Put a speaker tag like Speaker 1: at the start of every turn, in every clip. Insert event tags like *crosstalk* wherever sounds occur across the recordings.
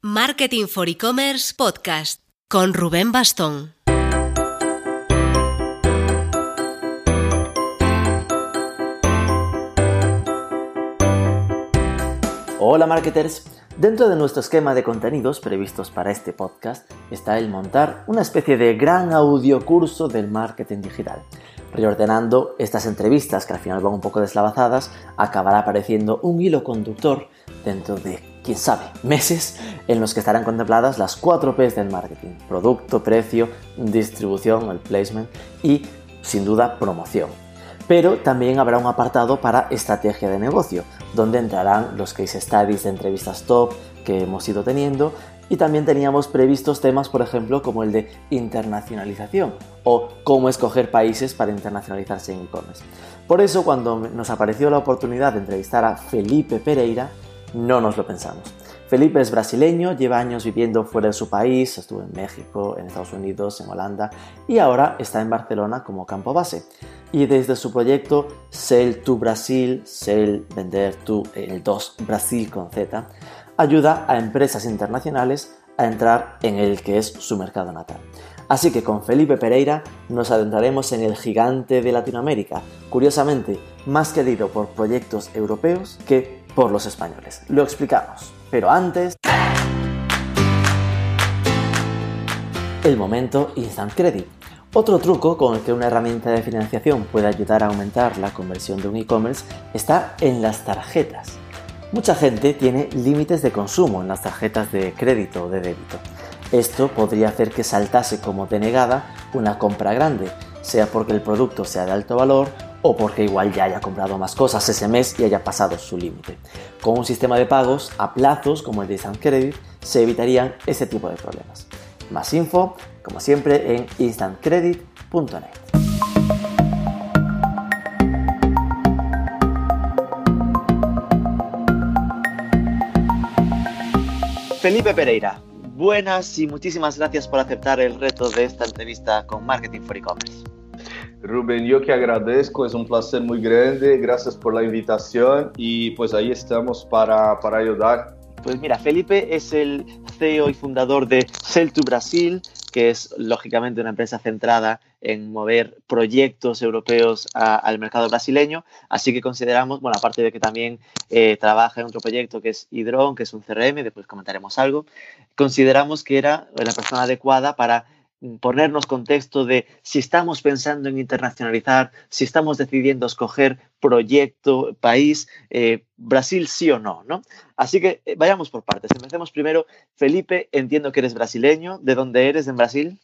Speaker 1: Marketing for E-Commerce Podcast con Rubén Bastón.
Speaker 2: Hola marketers. Dentro de nuestro esquema de contenidos previstos para este podcast está el montar una especie de gran audio curso del marketing digital. Reordenando estas entrevistas que al final van un poco deslavazadas, acabará apareciendo un hilo conductor dentro de, quién sabe, meses en los que estarán contempladas las cuatro P's del marketing. Producto, precio, distribución, el placement y, sin duda, promoción. Pero también habrá un apartado para estrategia de negocio, donde entrarán los case studies de entrevistas top que hemos ido teniendo y también teníamos previstos temas, por ejemplo, como el de internacionalización o cómo escoger países para internacionalizarse en e-commerce. Por eso, cuando nos apareció la oportunidad de entrevistar a Felipe Pereira, no nos lo pensamos. Felipe es brasileño, lleva años viviendo fuera de su país, estuvo en México, en Estados Unidos, en Holanda y ahora está en Barcelona como campo base. Y desde su proyecto Sell to Brasil, Sell Vender to el 2 Brasil con Z, ayuda a empresas internacionales a entrar en el que es su mercado natal. Así que con Felipe Pereira nos adentraremos en el gigante de Latinoamérica, curiosamente más querido por proyectos europeos que por los españoles. Lo explicamos, pero antes... El momento Instant Credit. Otro truco con el que una herramienta de financiación puede ayudar a aumentar la conversión de un e-commerce está en las tarjetas. Mucha gente tiene límites de consumo en las tarjetas de crédito o de débito. Esto podría hacer que saltase como denegada una compra grande, sea porque el producto sea de alto valor o porque igual ya haya comprado más cosas ese mes y haya pasado su límite. Con un sistema de pagos a plazos como el de Instant Credit se evitarían ese tipo de problemas. Más info, como siempre, en instantcredit.net. Felipe Pereira, buenas y muchísimas gracias por aceptar el reto de esta entrevista con Marketing for E-Commerce.
Speaker 3: Rubén, yo que agradezco, es un placer muy grande, gracias por la invitación y pues ahí estamos para, para ayudar.
Speaker 2: Pues mira, Felipe es el CEO y fundador de Sell to Brasil, que es lógicamente una empresa centrada en mover proyectos europeos al mercado brasileño. Así que consideramos, bueno, aparte de que también eh, trabaja en otro proyecto que es Hydron, que es un CRM, después comentaremos algo, consideramos que era la persona adecuada para ponernos contexto de si estamos pensando en internacionalizar, si estamos decidiendo escoger proyecto, país, eh, Brasil sí o no, ¿no? Así que eh, vayamos por partes. Empecemos primero. Felipe, entiendo que eres brasileño. ¿De dónde eres en Brasil?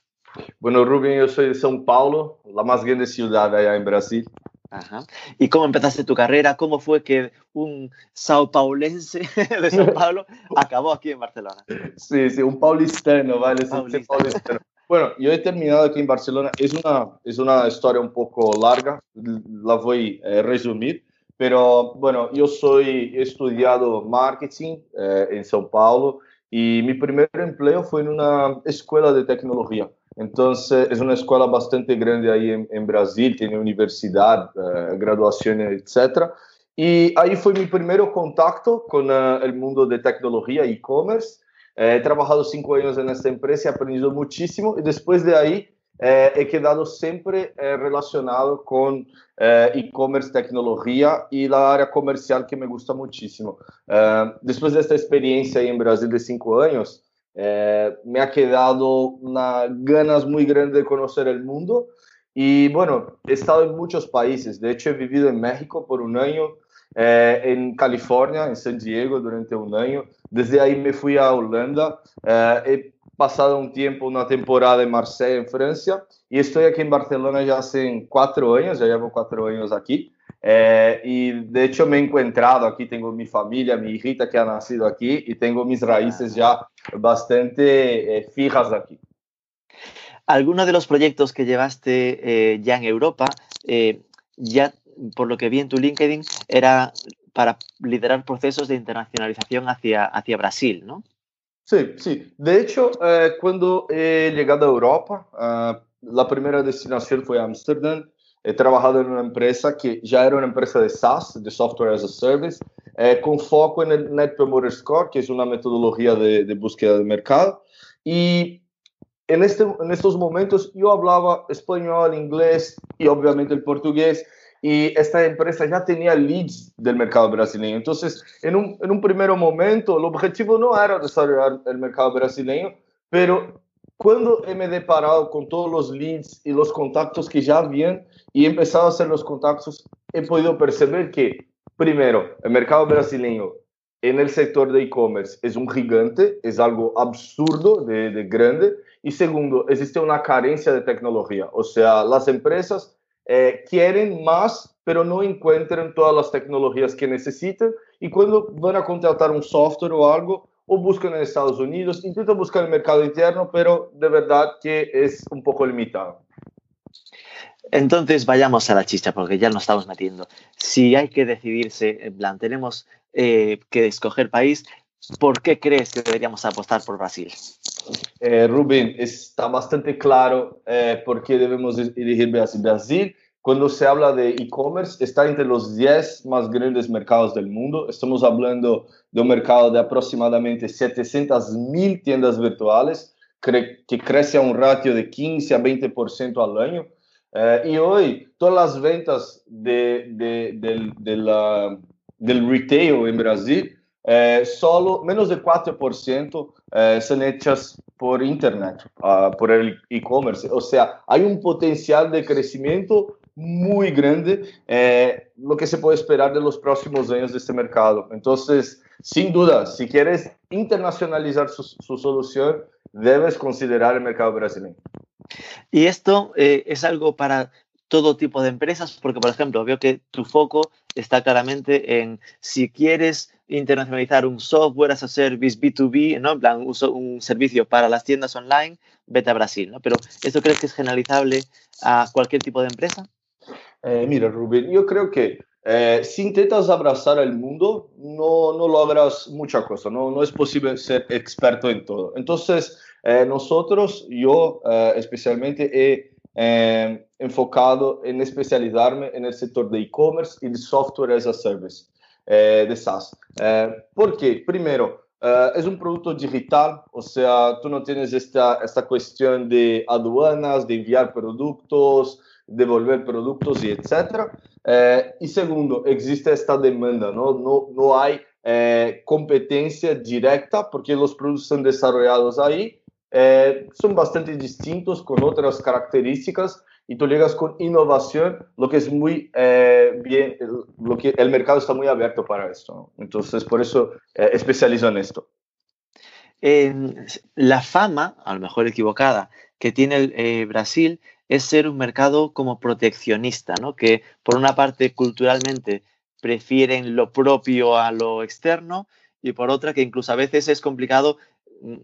Speaker 3: Bueno, Rubén, yo soy de São Paulo, la más grande ciudad allá en Brasil.
Speaker 2: Ajá. ¿Y cómo empezaste tu carrera? ¿Cómo fue que un sao paulense *laughs* de São Paulo *laughs* acabó aquí en Barcelona?
Speaker 3: Sí, sí, un paulistano, ¿vale? Paulistano. Bueno, yo he terminado aquí en Barcelona. Es una, es una historia un poco larga, la voy a resumir. Pero bueno, yo soy, he estudiado marketing eh, en São Paulo y mi primer empleo fue en una escuela de tecnología. Entonces, es una escuela bastante grande ahí en, en Brasil, tiene universidad, eh, graduación, etc. Y ahí fue mi primer contacto con uh, el mundo de tecnología, e-commerce. Eh, he trabajado cinco años en esta empresa, he aprendido muchísimo y después de ahí eh, he quedado siempre eh, relacionado con eh, e-commerce, tecnología y la área comercial que me gusta muchísimo. Eh, después de esta experiencia en Brasil de cinco años, eh, me ha quedado una ganas muy grandes de conocer el mundo y bueno, he estado en muchos países. De hecho, he vivido en México por un año, eh, en California, en San Diego durante un año. Desde ahí me fui a Holanda. Eh, he pasado un tiempo, una temporada en Marsella, en Francia, y estoy aquí en Barcelona ya hace cuatro años, ya llevo cuatro años aquí. Eh, y de hecho me he encontrado aquí, tengo mi familia, mi hijita que ha nacido aquí y tengo mis raíces ya bastante fijas aquí.
Speaker 2: Algunos de los proyectos que llevaste eh, ya en Europa, eh, ya por lo que vi en tu LinkedIn, era para liderar procesos de internacionalización hacia, hacia Brasil, ¿no?
Speaker 3: Sí, sí. De hecho, eh, cuando he llegado a Europa, uh, la primera destinación fue Ámsterdam. he trabajado en una empresa que ya era una empresa de SaaS, de Software as a Service, eh, con foco en el Net Promoter Score, que es una metodología de, de búsqueda de mercado. Y en, este, en estos momentos yo hablaba español, inglés y obviamente el portugués y esta empresa ya tenía leads del mercado brasileño. Entonces, en un, en un primer momento, el objetivo no era desarrollar el mercado brasileño, pero cuando me he deparado con todos los leads y los contactos que ya habían y he empezado a hacer los contactos, he podido perceber que, primero, el mercado brasileño en el sector de e-commerce es un gigante, es algo absurdo de, de grande. Y segundo, existe una carencia de tecnología. O sea, las empresas eh, quieren más, pero no encuentran todas las tecnologías que necesitan y cuando van a contratar un software o algo, o buscan en Estados Unidos, intentan buscar el mercado interno, pero de verdad que es un poco limitado.
Speaker 2: Entonces vayamos a la chicha, porque ya nos estamos metiendo. Si hay que decidirse, en plan, tenemos eh, que escoger país, ¿por qué crees que deberíamos apostar por Brasil?
Speaker 3: Eh, Rubén, está bastante claro eh, por qué debemos elegir Brasil. Brasil, cuando se habla de e-commerce, está entre los 10 más grandes mercados del mundo. Estamos hablando de un mercado de aproximadamente 700 mil tiendas virtuales, que crece a un ratio de 15 a 20% al año. Eh, y hoy, todas las ventas de, de, de del retail en Brasil eh, solo menos de 4% eh, son hechas por Internet, uh, por el e-commerce. O sea, hay un potencial de crecimiento muy grande, lo que se puede esperar de los próximos años de este mercado. Entonces, sin duda, si quieres internacionalizar su, su solución, debes considerar el mercado brasileño.
Speaker 2: Y esto eh, es algo para todo tipo de empresas, porque, por ejemplo, veo que tu foco está claramente en si quieres internacionalizar un software as a service B2B, ¿no? En plan, uso un servicio para las tiendas online, vete a Brasil, ¿no? Pero ¿esto crees que es generalizable a cualquier tipo de empresa?
Speaker 3: Eh, mira, Rubén, yo creo que eh, si intentas abrazar el mundo, no, no logras mucha cosa, ¿no? no es posible ser experto en todo. Entonces, eh, nosotros, yo eh, especialmente he eh, enfocado en especializarme en el sector de e-commerce y de software as a service. Eh, de SaaS. Eh, porque, primero, eh, es un producto digital, o sea, tú no tienes esta, esta cuestión de aduanas, de enviar productos, devolver productos y etcétera. Eh, y segundo, existe esta demanda, ¿no? No, no hay competencia directa porque los productos son desarrollados ahí, son bastante distintos con otras características y tú llegas con innovación, lo que es muy eh, bien, lo que el mercado está muy abierto para esto. Entonces, por eso eh, especializo en esto.
Speaker 2: La fama, a lo mejor equivocada, que tiene eh, Brasil es ser un mercado como proteccionista, ¿no? que por una parte culturalmente prefieren lo propio a lo externo y por otra que incluso a veces es complicado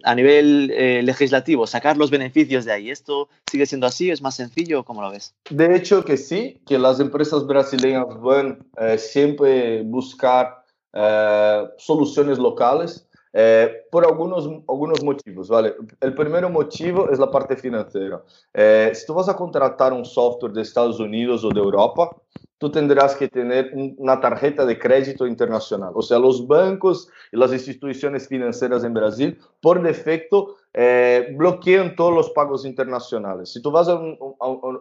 Speaker 2: a nivel eh, legislativo, sacar los beneficios de ahí. ¿Esto sigue siendo así? ¿Es más sencillo? ¿Cómo lo ves?
Speaker 3: De hecho que sí, que las empresas brasileñas van eh, siempre buscar eh, soluciones locales eh, por algunos, algunos motivos, ¿vale? El primer motivo es la parte financiera. Eh, si tú vas a contratar un software de Estados Unidos o de Europa, tú tendrás que tener una tarjeta de crédito internacional. O sea, los bancos y las instituciones financieras en Brasil, por defecto, eh, bloquean todos los pagos internacionales. Si tú vas a, un,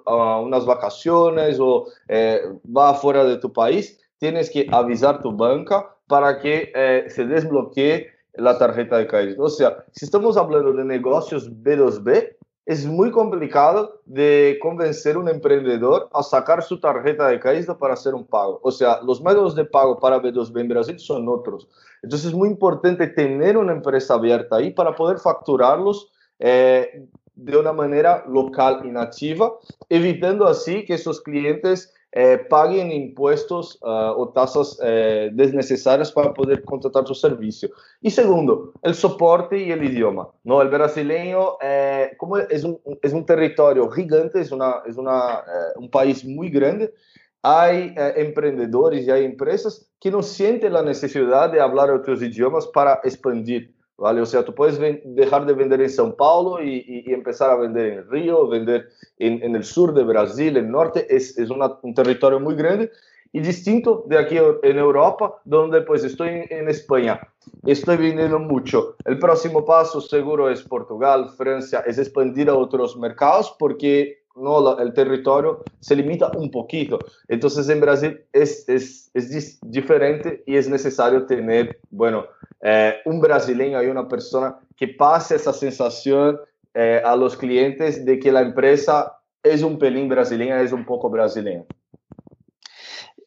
Speaker 3: a, a unas vacaciones o eh, vas fuera de tu país, tienes que avisar tu banca para que eh, se desbloquee la tarjeta de crédito. O sea, si estamos hablando de negocios B2B, es muy complicado de convencer a un emprendedor a sacar su tarjeta de crédito para hacer un pago. O sea, los métodos de pago para B2B en Brasil son otros. Entonces es muy importante tener una empresa abierta ahí para poder facturarlos eh, de una manera local y nativa, evitando así que esos clientes eh, paguen impuestos uh, o tasas eh, desnecesarias para poder contratar su servicio. Y segundo, el soporte y el idioma. ¿no? El brasileño, eh, como es un, es un territorio gigante, es, una, es una, eh, un país muy grande, hay eh, emprendedores y hay empresas que no sienten la necesidad de hablar otros idiomas para expandir ¿vale? O sea, tú puedes dejar de vender en São Paulo y, empezar a vender en Río, vender en, el sur de Brasil, en el norte, es, es un territorio muy grande y distinto de aquí en Europa, donde pues estoy en, España, estoy vendiendo mucho. El próximo paso seguro es Portugal, Francia, es expandir a otros mercados porque no el territorio se limita un poquito. Entonces en Brasil es, es, es diferente y es necesario tener, bueno, eh, un brasileño y una persona que pase esa sensación eh, a los clientes de que la empresa es un pelín brasileña, es un poco brasileña.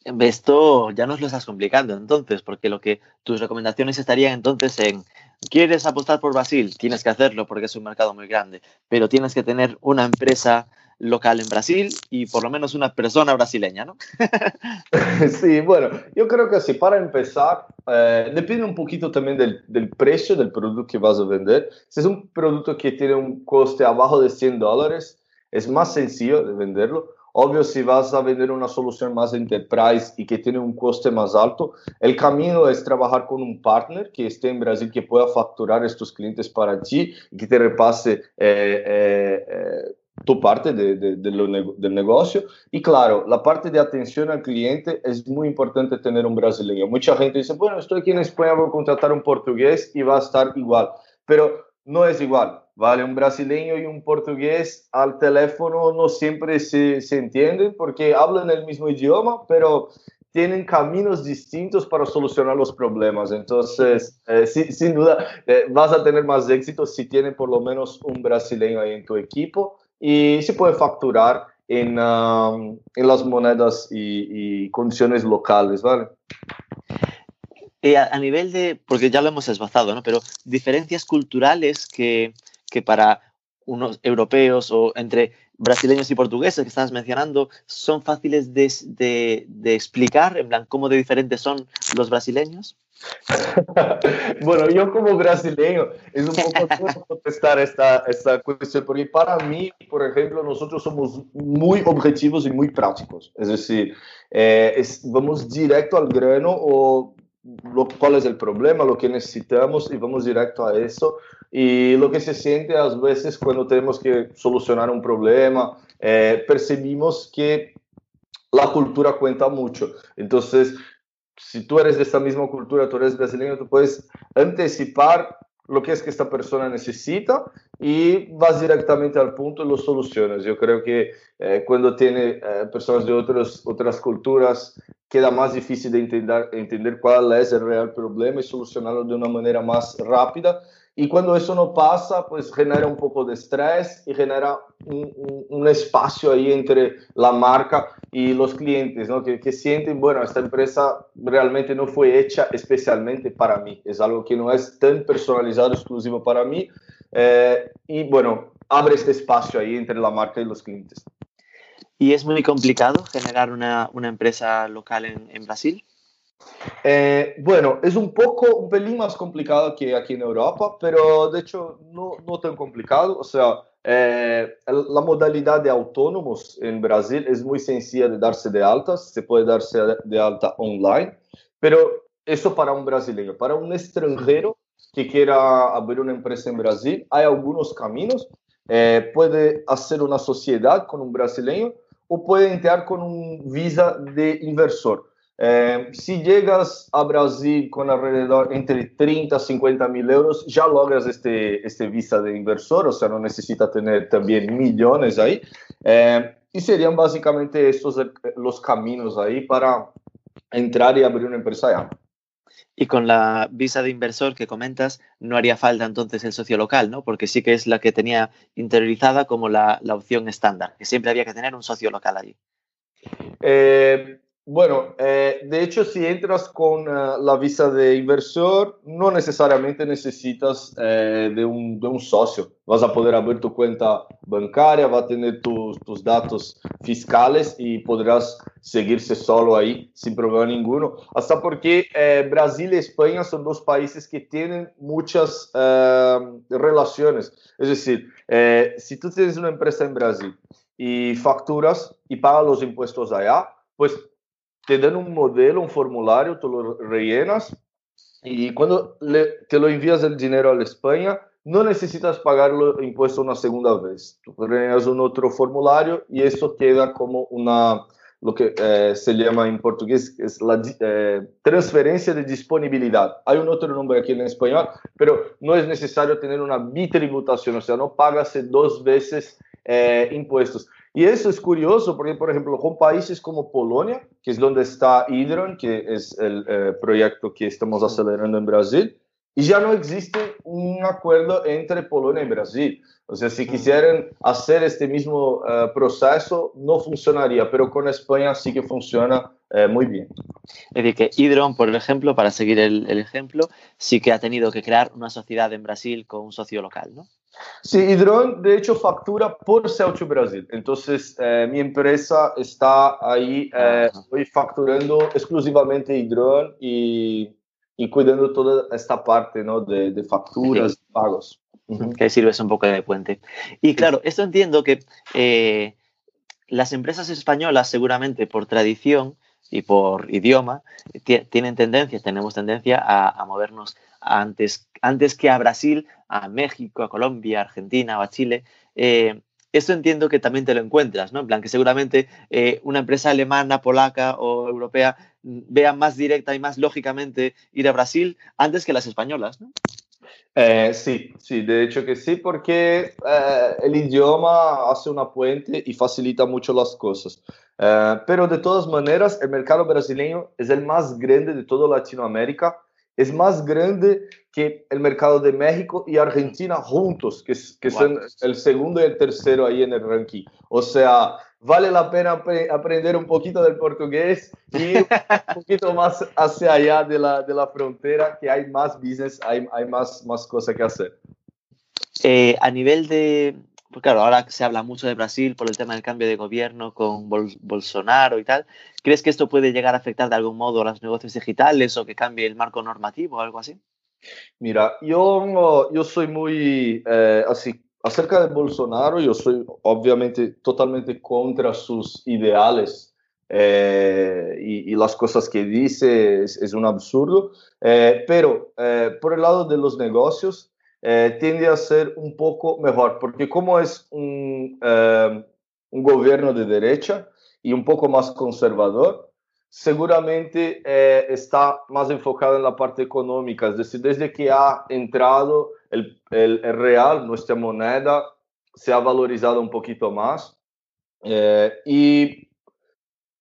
Speaker 2: Esto ya nos lo estás complicando entonces, porque lo que tus recomendaciones estarían entonces en ¿quieres apostar por Brasil? Tienes que hacerlo porque es un mercado muy grande, pero tienes que tener una empresa local en Brasil y por lo menos una persona brasileña, ¿no? *laughs*
Speaker 3: sí, bueno, yo creo que sí, para empezar, eh, depende un poquito también del, del, precio del producto que vas a vender. Si es un producto que tiene un coste abajo de 100 dólares, es más sencillo de venderlo. Obvio, si vas a vender una solución más enterprise y que tiene un coste más alto, el camino es trabajar con un partner que esté en Brasil, que pueda facturar estos clientes para ti y que te repase eh, eh, eh tu parte de, de, de lo, del negocio. Y claro, la parte de atención al cliente es muy importante tener un brasileño. Mucha gente dice, bueno, estoy aquí en España, voy a contratar un portugués y va a estar igual. Pero no es igual, ¿vale? Un brasileño y un portugués al teléfono no siempre se, se entienden porque hablan el mismo idioma, pero tienen caminos distintos para solucionar los problemas. Entonces, eh, sin duda, eh, vas a tener más éxito si tienes por lo menos un brasileño ahí en tu equipo y se puede facturar en, um, en las monedas y, y condiciones locales, ¿vale?
Speaker 2: Eh, a, nivel de, porque ya lo hemos esbozado, ¿no? Pero diferencias culturales que, que para unos europeos o entre brasileños y portugueses que estás mencionando son fáciles de, de, de, explicar, en plan, cómo de diferentes son los brasileños? *laughs*
Speaker 3: bueno, yo como brasileño es un poco *laughs* duro contestar esta, esta cuestión, porque para mí, por ejemplo, nosotros somos muy objetivos y muy prácticos, es decir, eh, es, vamos directo al grano o lo, cuál es el problema, lo que necesitamos y vamos directo a eso. Y lo que se siente a veces cuando tenemos que solucionar un problema, eh, percibimos que la cultura cuenta mucho. Entonces, si tú eres de esta misma cultura, tú eres brasileño, tú puedes anticipar lo que es que esta persona necesita y vas directamente al punto y lo solucionas. Yo creo que eh, cuando tiene eh, personas de otras, otras culturas, queda más difícil de entender, entender cuál es el real problema y solucionarlo de una manera más rápida. Y cuando eso no pasa, pues genera un poco de estrés y genera un, un, espacio ahí entre la marca y los clientes, ¿no? Que, que, sienten, bueno, esta empresa realmente no fue hecha especialmente para mí, es algo que no es tan personalizado, exclusivo para mí. Eh, y bueno, abre este espacio ahí entre la marca y los clientes.
Speaker 2: ¿Y es muy complicado generar una, una empresa local en, en Brasil?
Speaker 3: Eh, bueno, es un poco, un pelín más complicado que aquí en Europa, pero de hecho no, no tan complicado. O sea, eh, la modalidad de autónomos en Brasil es muy sencilla de darse de alta, se puede darse de alta online, pero eso para un brasileño, para un extranjero que quiera abrir una empresa en Brasil, hay algunos caminos. Eh, puede hacer una sociedad con un brasileño o puede entrar con un visa de inversor. Eh, si llegas a Brasil con alrededor entre 30 y 50 mil euros, ya logras este, este visa de inversor, o sea, no necesita tener también millones ahí. Eh, y serían básicamente estos eh, los caminos ahí para entrar y abrir una empresa allá.
Speaker 2: Y con la visa de inversor que comentas, no haría falta entonces el socio local, ¿no? Porque sí que es la que tenía interiorizada como la, la opción estándar, que siempre había que tener un socio local allí.
Speaker 3: Eh, bueno, eh, de hecho, si entras con uh, la visa de inversor, no necesariamente necesitas eh, de, un, de, un, socio. Vas a poder abrir tu cuenta bancaria, va a tener tus, tus datos fiscales y podrás seguirse solo ahí sin problema ninguno. Hasta porque eh, Brasil y España son dos países que tienen muchas relaciones. Es decir, si tú tienes una empresa en Brasil y facturas y pagas los impuestos allá, pues te dan un modelo, un formulario, tú lo rellenas Y cuando le, te lo envías el dinero a la España, no necesitas pagarlo impuesto una segunda vez. Tú pones un otro formulario y eso queda como una, lo que eh, se llama en portugués es la eh, transferencia de disponibilidad. Hay un otro nombre aquí en español, pero no es necesario tener una bitributación, o sea, no pagas dos veces eh, impuestos. Y eso es curioso porque, por ejemplo, con países como Polonia, que es donde está Hydron, que es el proyecto que estamos acelerando en Brasil, y ya no existe un acuerdo entre Polonia y Brasil. O sea, si quisieran hacer este mismo uh, proceso, no funcionaría, pero con España sí que funciona eh, muy bien.
Speaker 2: Es decir, que Hydron, por ejemplo, para seguir el, el, ejemplo, sí que ha tenido que crear una sociedad en Brasil con un socio local, ¿no?
Speaker 3: Sí, Hydron, de hecho, factura por Celtic Brasil. Entonces, eh, mi empresa está ahí, eh, estoy facturando exclusivamente Hydron y y cuidando toda esta parte ¿no? de, de facturas, sí. pagos.
Speaker 2: Que sirves un poco de puente. Y claro, esto entiendo que eh, las empresas españolas seguramente por tradición y por idioma tienen tendencia, tenemos tendencia a, a, movernos antes, antes que a Brasil, a México, a Colombia, a Argentina o a Chile. Eh, esto entiendo que también te lo encuentras, ¿no? En plan, que seguramente eh, una empresa alemana, polaca o europea mm, vea más directa y más lógicamente ir a Brasil antes que las españolas, ¿no?
Speaker 3: Eh, sí, sí, de hecho que sí, porque eh, el idioma hace una puente y facilita mucho las cosas. Eh, pero de todas maneras, el mercado brasileño es el más grande de toda Latinoamérica es más grande que el mercado de México y Argentina juntos, que, que son el segundo y el tercero ahí en el ranking. O sea, vale la pena aprender un poquito del portugués y un *laughs* poquito más hacia allá de la, de la frontera, que hay más business, hay, hay más, más cosas que hacer.
Speaker 2: Eh, a nivel de, pues claro, ahora se habla mucho de Brasil por el tema del cambio de gobierno con Bol Bolsonaro y tal. ¿Crees que esto puede llegar a afectar de algún modo a los negocios digitales o que cambie el marco normativo o algo así?
Speaker 3: Mira, yo, yo soy muy eh, así. Acerca de Bolsonaro, yo soy obviamente totalmente contra sus ideales eh, y, y, las cosas que dice es, es un absurdo, eh, pero eh, por el lado de los negocios, eh, tiende a ser un poco mejor, porque como es un, eh, un, gobierno de derecha y un poco más conservador, seguramente eh, está más enfocado en la parte económica, es decir, desde que ha entrado el, real, nuestra moneda, se ha valorizado un poquito más eh, y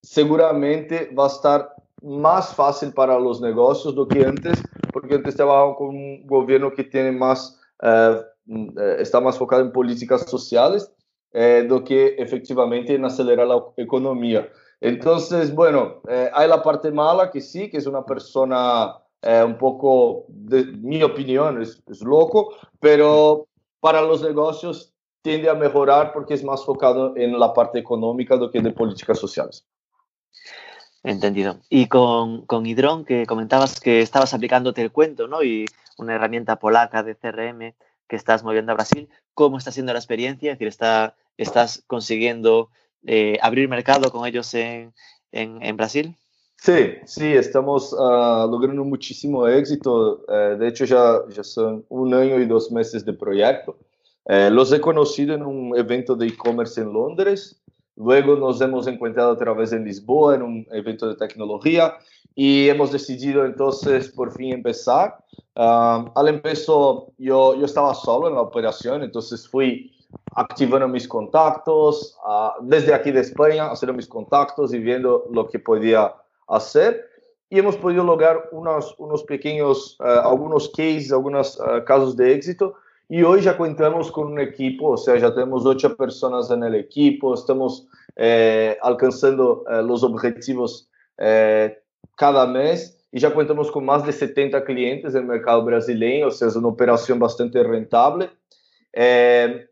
Speaker 3: seguramente va a estar más fácil para los negocios do que antes, porque antes trabajaban con un gobierno que tiene más, eh, está más focado en políticas sociales do que efectivamente en acelerar la economía. Entonces, bueno, eh, hay la parte mala que sí, que es una persona eh, un poco, de mi opinión, es, loco, pero para los negocios tiende a mejorar porque es más focado en la parte económica do que de políticas sociales.
Speaker 2: Entendido. Y con, con Hidron, que comentabas que estabas aplicándote el cuento, ¿no? Y una herramienta polaca de CRM que estás moviendo a Brasil, ¿cómo está siendo la experiencia? Es decir, está, ¿estás consiguiendo eh, abrir mercado con ellos en, en, en Brasil?
Speaker 3: Sí, sí, estamos uh, logrando muchísimo éxito. Uh, de hecho, ya, ya son un año y dos meses de proyecto. Uh, los he conocido en un evento de e-commerce en Londres Luego nos hemos encontrado otra vez en Lisboa en un evento de tecnología y hemos decidido entonces por fin empezar. Um, al empezó yo, yo estaba solo en la operación, entonces fui activando mis contactos uh, desde aquí de España, haciendo mis contactos y viendo lo que podía hacer. Y hemos podido lograr unos, unos pequeños, uh, algunos cases, algunos uh, casos de éxito y hoy ya contamos con un equipo, o sea, ya tenemos ocho personas en el equipo, estamos eh, alcanzando eh, los objetivos eh, cada mes y ya contamos con más de 70 clientes en el mercado brasileño, o sea, es una operación bastante rentable. Eh,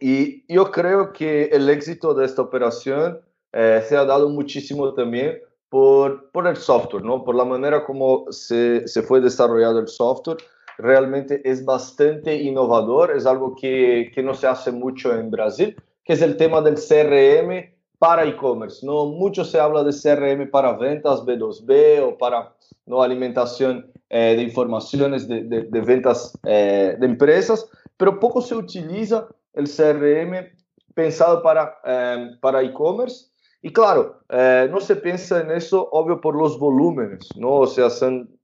Speaker 3: y yo creo que el éxito de esta operación eh, se ha dado muchísimo también por, por el software, ¿no? por la manera como se, se fue desarrollado el software realmente es bastante innovador, es algo que, que no se hace mucho en Brasil, que es el tema del CRM para e-commerce. No mucho se habla de CRM para ventas B2B o para no alimentación eh, de informaciones de, de, de ventas eh, de empresas, pero poco se utiliza el CRM pensado para eh, para e-commerce. Y claro, eh, no se piensa en eso, obvio, por los volúmenes, ¿no? O sea, son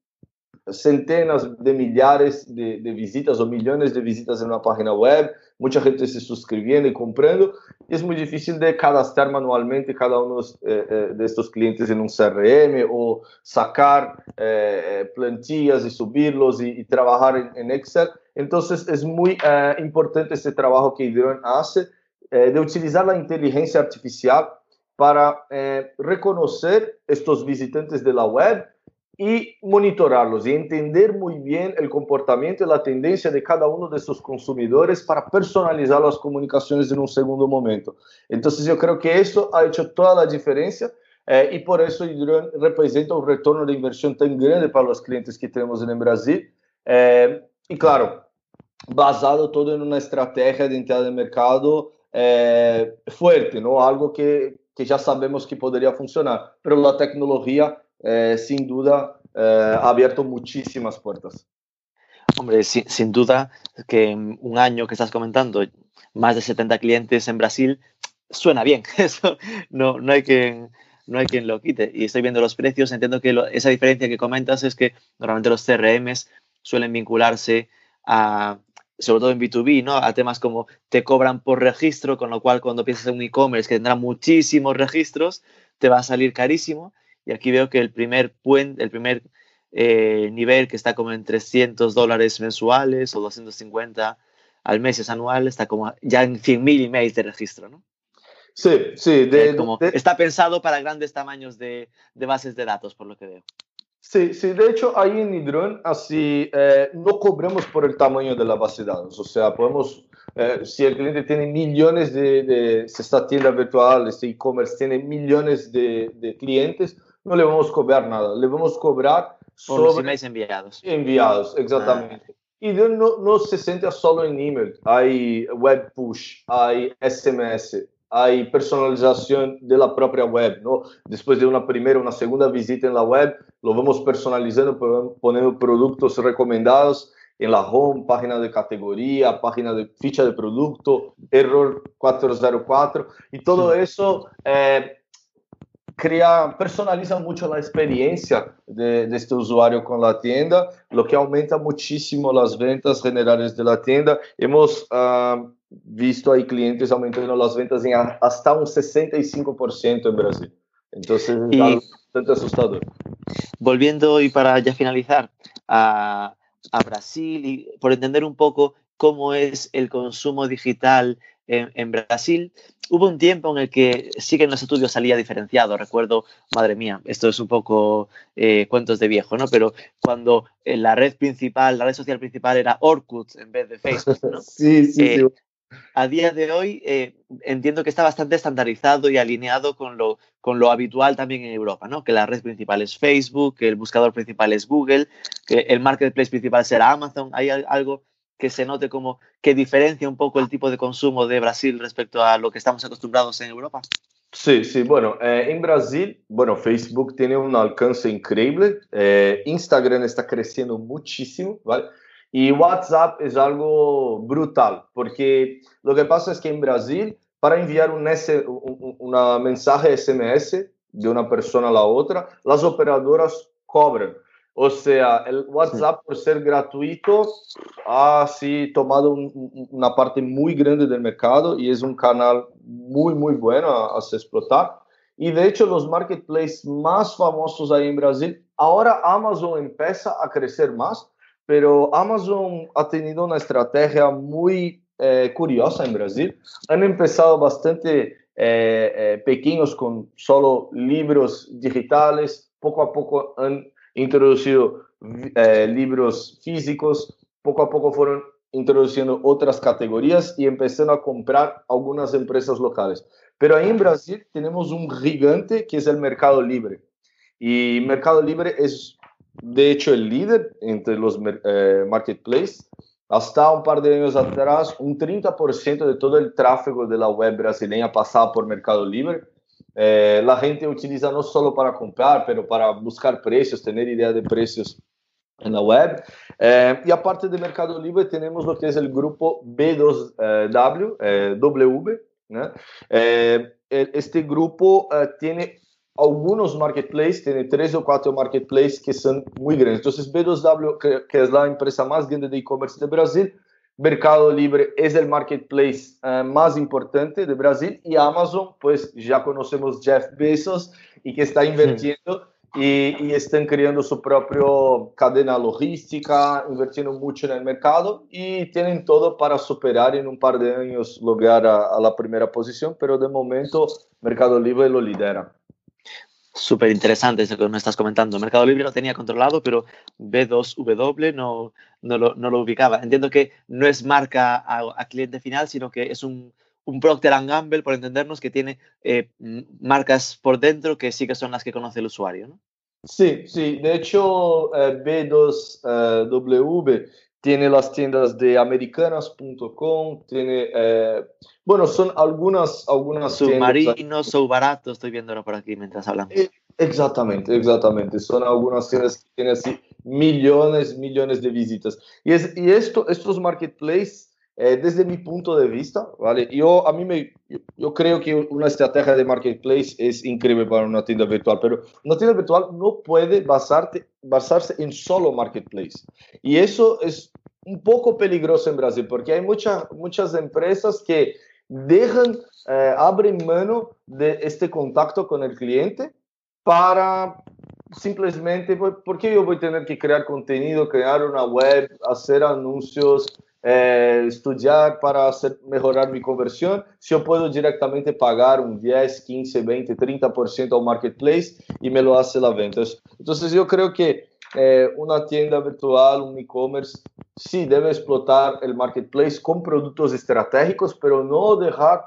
Speaker 3: centenas de millares de, de, visitas o millones de visitas en una página web, mucha gente se suscribiendo y comprando, es muy difícil de cadastrar manualmente cada uno eh, eh, de estos clientes en un CRM o sacar eh, plantillas y subirlos y, y trabajar en, en, Excel. Entonces es muy eh, importante este trabajo que Hidron hace eh, de utilizar la inteligencia artificial para eh, reconocer estos visitantes de la web y monitorarlos y entender muy bien el comportamiento y la tendencia de cada uno de estos consumidores para personalizar las comunicaciones en un segundo momento. Entonces yo creo que eso ha hecho toda la diferencia eh, y por eso Hidron representa un retorno de inversión tan grande para los clientes que tenemos en Brasil. Eh, y claro, basado todo en una estrategia de entrada de mercado eh, fuerte, ¿no? algo que, que ya sabemos que podría funcionar, pero la tecnología eh, sin duda eh, ha abierto muchísimas puertas.
Speaker 2: Hombre, sin, sin, duda que un año que estás comentando, más de 70 clientes en Brasil, suena bien. *laughs* Eso no, no, hay, quien, no hay quien lo quite. Y estoy viendo los precios, entiendo que lo, esa diferencia que comentas es que normalmente los CRMs suelen vincularse a, sobre todo en B2B, ¿no? A temas como te cobran por registro, con lo cual cuando piensas en un e-commerce que tendrá muchísimos registros, te va a salir carísimo y aquí veo que el primer puente, el primer eh, nivel que está como en 300 dólares mensuales o 250 al mes es anual, está como ya en 100.000 emails de registro, ¿no?
Speaker 3: Sí, sí. De,
Speaker 2: eh, como,
Speaker 3: de,
Speaker 2: está pensado para grandes tamaños de, de, bases de datos, por lo que veo.
Speaker 3: Sí, sí, de hecho ahí en Hidron así eh, no cobramos por el tamaño de la base de datos, o sea, podemos, eh, si el cliente tiene millones de, de si esta tienda virtual, este e-commerce tiene millones de, de clientes, no le vamos a cobrar nada, le vamos a cobrar
Speaker 2: por sobre los emails enviados.
Speaker 3: Enviados, exactamente. Ah. Y no, no se centra solo en email, hay web push, hay SMS, hay personalización de la propia web, ¿no? Después de una primera, una segunda visita en la web, lo vamos personalizando, poniendo productos recomendados en la home, página de categoría, página de ficha de producto, error 404, y todo eso eh, crea, personaliza mucho la experiencia de, de, este usuario con la tienda, lo que aumenta muchísimo las ventas generales de la tienda. Hemos uh, visto ahí clientes aumentando las ventas en hasta un 65% en Brasil. Entonces, y, es bastante asustador.
Speaker 2: Volviendo y para ya finalizar a, a Brasil y por entender un poco cómo es el consumo digital en, en, Brasil, hubo un tiempo en el que sí que en los estudios salía diferenciado. Recuerdo, madre mía, esto es un poco eh, cuentos de viejo, ¿no? Pero cuando eh, la red principal, la red social principal era Orkut en vez de Facebook, ¿no? *laughs*
Speaker 3: sí, sí,
Speaker 2: eh, sí. A día de hoy entiendo que está bastante estandarizado y alineado con lo, con lo habitual también en Europa, ¿no? Que la red principal es Facebook, que el buscador principal es Google, que el marketplace principal será Amazon. ¿Hay algo que se note como que diferencia un poco el tipo de consumo de Brasil respecto a lo que estamos acostumbrados en Europa?
Speaker 3: Sí, sí, bueno, eh, en Brasil, bueno, Facebook tiene un alcance increíble, eh, Instagram está creciendo muchísimo, ¿vale? Y WhatsApp es algo brutal, porque lo que pasa es que en Brasil, para enviar un S, una mensaje SMS de una persona a la otra, las operadoras cobran. O sea, el WhatsApp, por ser gratuito, ha sí, tomado un, una parte muy grande del mercado y es un canal muy, muy bueno a, a se explotar. Y de hecho, los marketplaces más famosos ahí en Brasil, ahora Amazon empieza a crecer más, pero Amazon ha tenido una estrategia muy eh, curiosa en Brasil. Han empezado bastante eh, eh, pequeños con solo libros digitales, poco a poco han introducido eh, libros físicos, poco a poco fueron introduciendo otras categorías y empezaron a comprar algunas empresas locales. Pero ahí en Brasil tenemos un gigante que es el Mercado Libre. Y Mercado Libre es, de hecho, el líder entre los eh, marketplaces. Hasta un par de años atrás, un 30% de todo el tráfico de la web brasileña pasaba por Mercado Libre. Eh, la gente utiliza no solo para comprar, pero para buscar precios, tener idea de precios en la web. Eh, y aparte de Mercado Libre, tenemos lo que es el grupo B2W, eh, W. este grupo tiene algunos marketplaces, tiene tres o cuatro marketplaces que son muy grandes. Entonces, B2W, que, que la empresa más grande de e-commerce de Brasil, Mercado Libre es el marketplace uh, más importante de Brasil y Amazon, pues ya conocemos Jeff Bezos y que está invirtiendo y, y, están creando su propia cadena logística, invirtiendo mucho en el mercado y tienen todo para superar en un par de años lograr a, a la primera posición, pero de momento Mercado Libre lo lidera
Speaker 2: súper interesante eso que me estás comentando. Mercado Libre lo tenía controlado, pero B2W no, lo, ubicaba. Entiendo que no es marca a, cliente final, sino que es un, un Procter Gamble, por entendernos, que tiene eh, marcas por dentro que sí que son las que conoce el usuario.
Speaker 3: Sí, sí. De hecho, eh, B2W tiene las tiendas de americanas.com, tiene, eh, bueno, son algunas, algunas
Speaker 2: Submarinos, son baratos, estoy viéndolo por aquí mientras hablamos.
Speaker 3: Eh, exactamente, exactamente, son algunas tiendas que tienen así millones, millones de visitas. Y, es, y esto, estos marketplaces eh, desde mi punto de vista, ¿vale? Yo, a mí me, yo, creo que una estrategia de marketplace es increíble para una tienda virtual, pero una tienda virtual no puede basarte, basarse en solo marketplace. Y eso es un poco peligroso en Brasil, porque hay muchas muchas empresas que dejan, eh, abren mano de este contacto con el cliente para simplemente, ¿por qué yo voy a tener que crear contenido, crear una web, hacer anuncios? Eh, estudiar para hacer, mejorar mi conversión, se eu posso diretamente pagar um 10, 15, 20, 30% ao marketplace e me lo hace la venta. Então, eu creio que eh, tienda virtual, um e-commerce, sí debe explotar o marketplace com produtos estratégicos, pero não deixar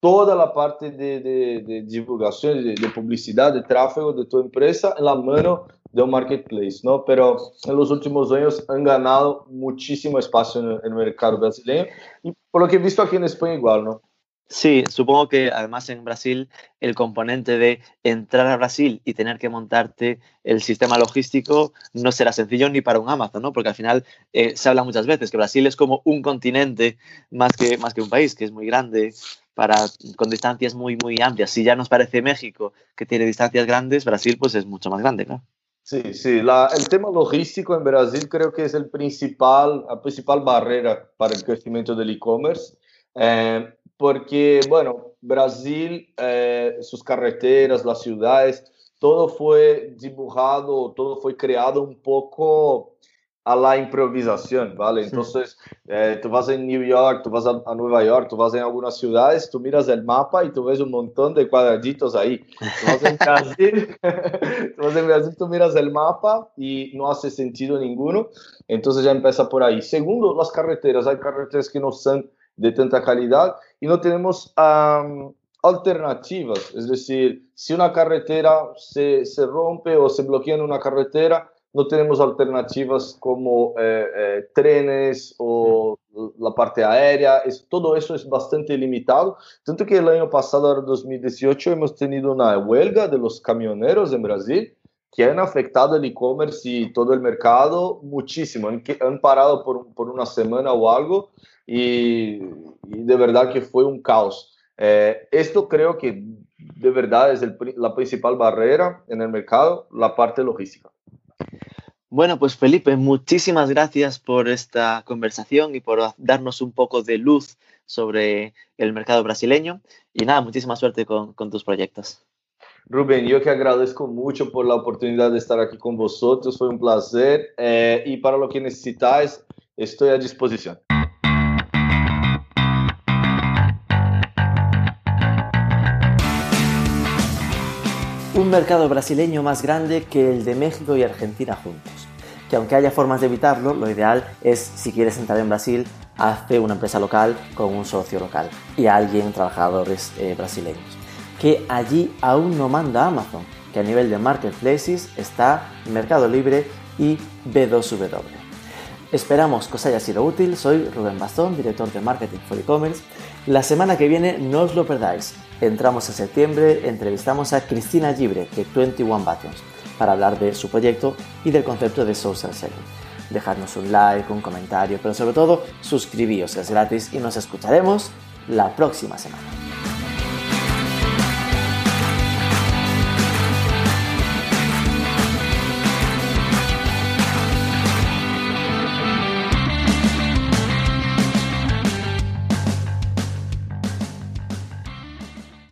Speaker 3: toda a parte de, de, de divulgação, de, de, de tráfego de tua empresa na mão de un marketplace, ¿no? Pero en los últimos años han ganado muchísimo espacio en el, mercado brasileño y por lo que he visto aquí en España igual, ¿no?
Speaker 2: Sí, supongo que además en Brasil el componente de entrar a Brasil y tener que montarte el sistema logístico no será sencillo ni para un Amazon, ¿no? Porque al final eh, se habla muchas veces que Brasil es como un continente más que, más que un país, que es muy grande, para, con distancias muy, muy amplias. Si ya nos parece México que tiene distancias grandes, Brasil pues es mucho más grande, ¿no?
Speaker 3: Sí, sí, la, el tema logístico en Brasil creo que es el principal, la principal barrera para el crecimiento del e-commerce, eh, porque, bueno, Brasil, eh, sus carreteras, las ciudades, todo fue dibujado, todo fue creado un poco a la improvisación, ¿vale? Entonces, eh, tú vas en New York, tú vas a, a, Nueva York, tú vas en algunas ciudades, tú miras el mapa y tú ves un montón de cuadraditos ahí. Tú vas en Brasil, *laughs* tú, vas en Brasil, tú miras el mapa y no hace sentido ninguno. Entonces ya empieza por ahí. Segundo, las carreteras. Hay carreteras que no son de tanta calidad y no tenemos um, alternativas. Es decir, si una carretera se, se rompe o se bloquea en una carretera, no tenemos alternativas como eh, eh, trenes o la parte aérea, es, todo eso es bastante limitado, tanto que el año pasado, en 2018, hemos tenido una huelga de los camioneros en Brasil que han afectado el e-commerce y todo el mercado muchísimo, han, han parado por, por, una semana o algo y, y, de verdad que fue un caos. Eh, esto creo que de verdad es el, la principal barrera en el mercado, la parte logística.
Speaker 2: Bueno, pues Felipe, muchísimas gracias por esta conversación y por darnos un poco de luz sobre el mercado brasileño. Y nada, muchísima suerte con, con tus proyectos.
Speaker 3: Rubén, yo que agradezco mucho por la oportunidad de estar aquí con vosotros, fue un placer. Eh, y para lo que necesitáis, estoy a disposición.
Speaker 2: Un mercado brasileño más grande que el de México y Argentina juntos. Que aunque haya formas de evitarlo, lo ideal es, si quieres entrar en Brasil, hace una empresa local con un socio local y alguien, trabajadores eh, brasileños. Que allí aún no manda Amazon, que a nivel de marketplaces está Mercado Libre y B2W. Esperamos que os haya sido útil. Soy Rubén Bastón, director de Marketing for E-Commerce La semana que viene no os lo perdáis. Entramos en septiembre, entrevistamos a Cristina Gibre de 21 Buttons para hablar de su proyecto y del concepto de social selling. Dejadnos un like, un comentario, pero sobre todo suscribíos, es gratis y nos escucharemos la próxima semana.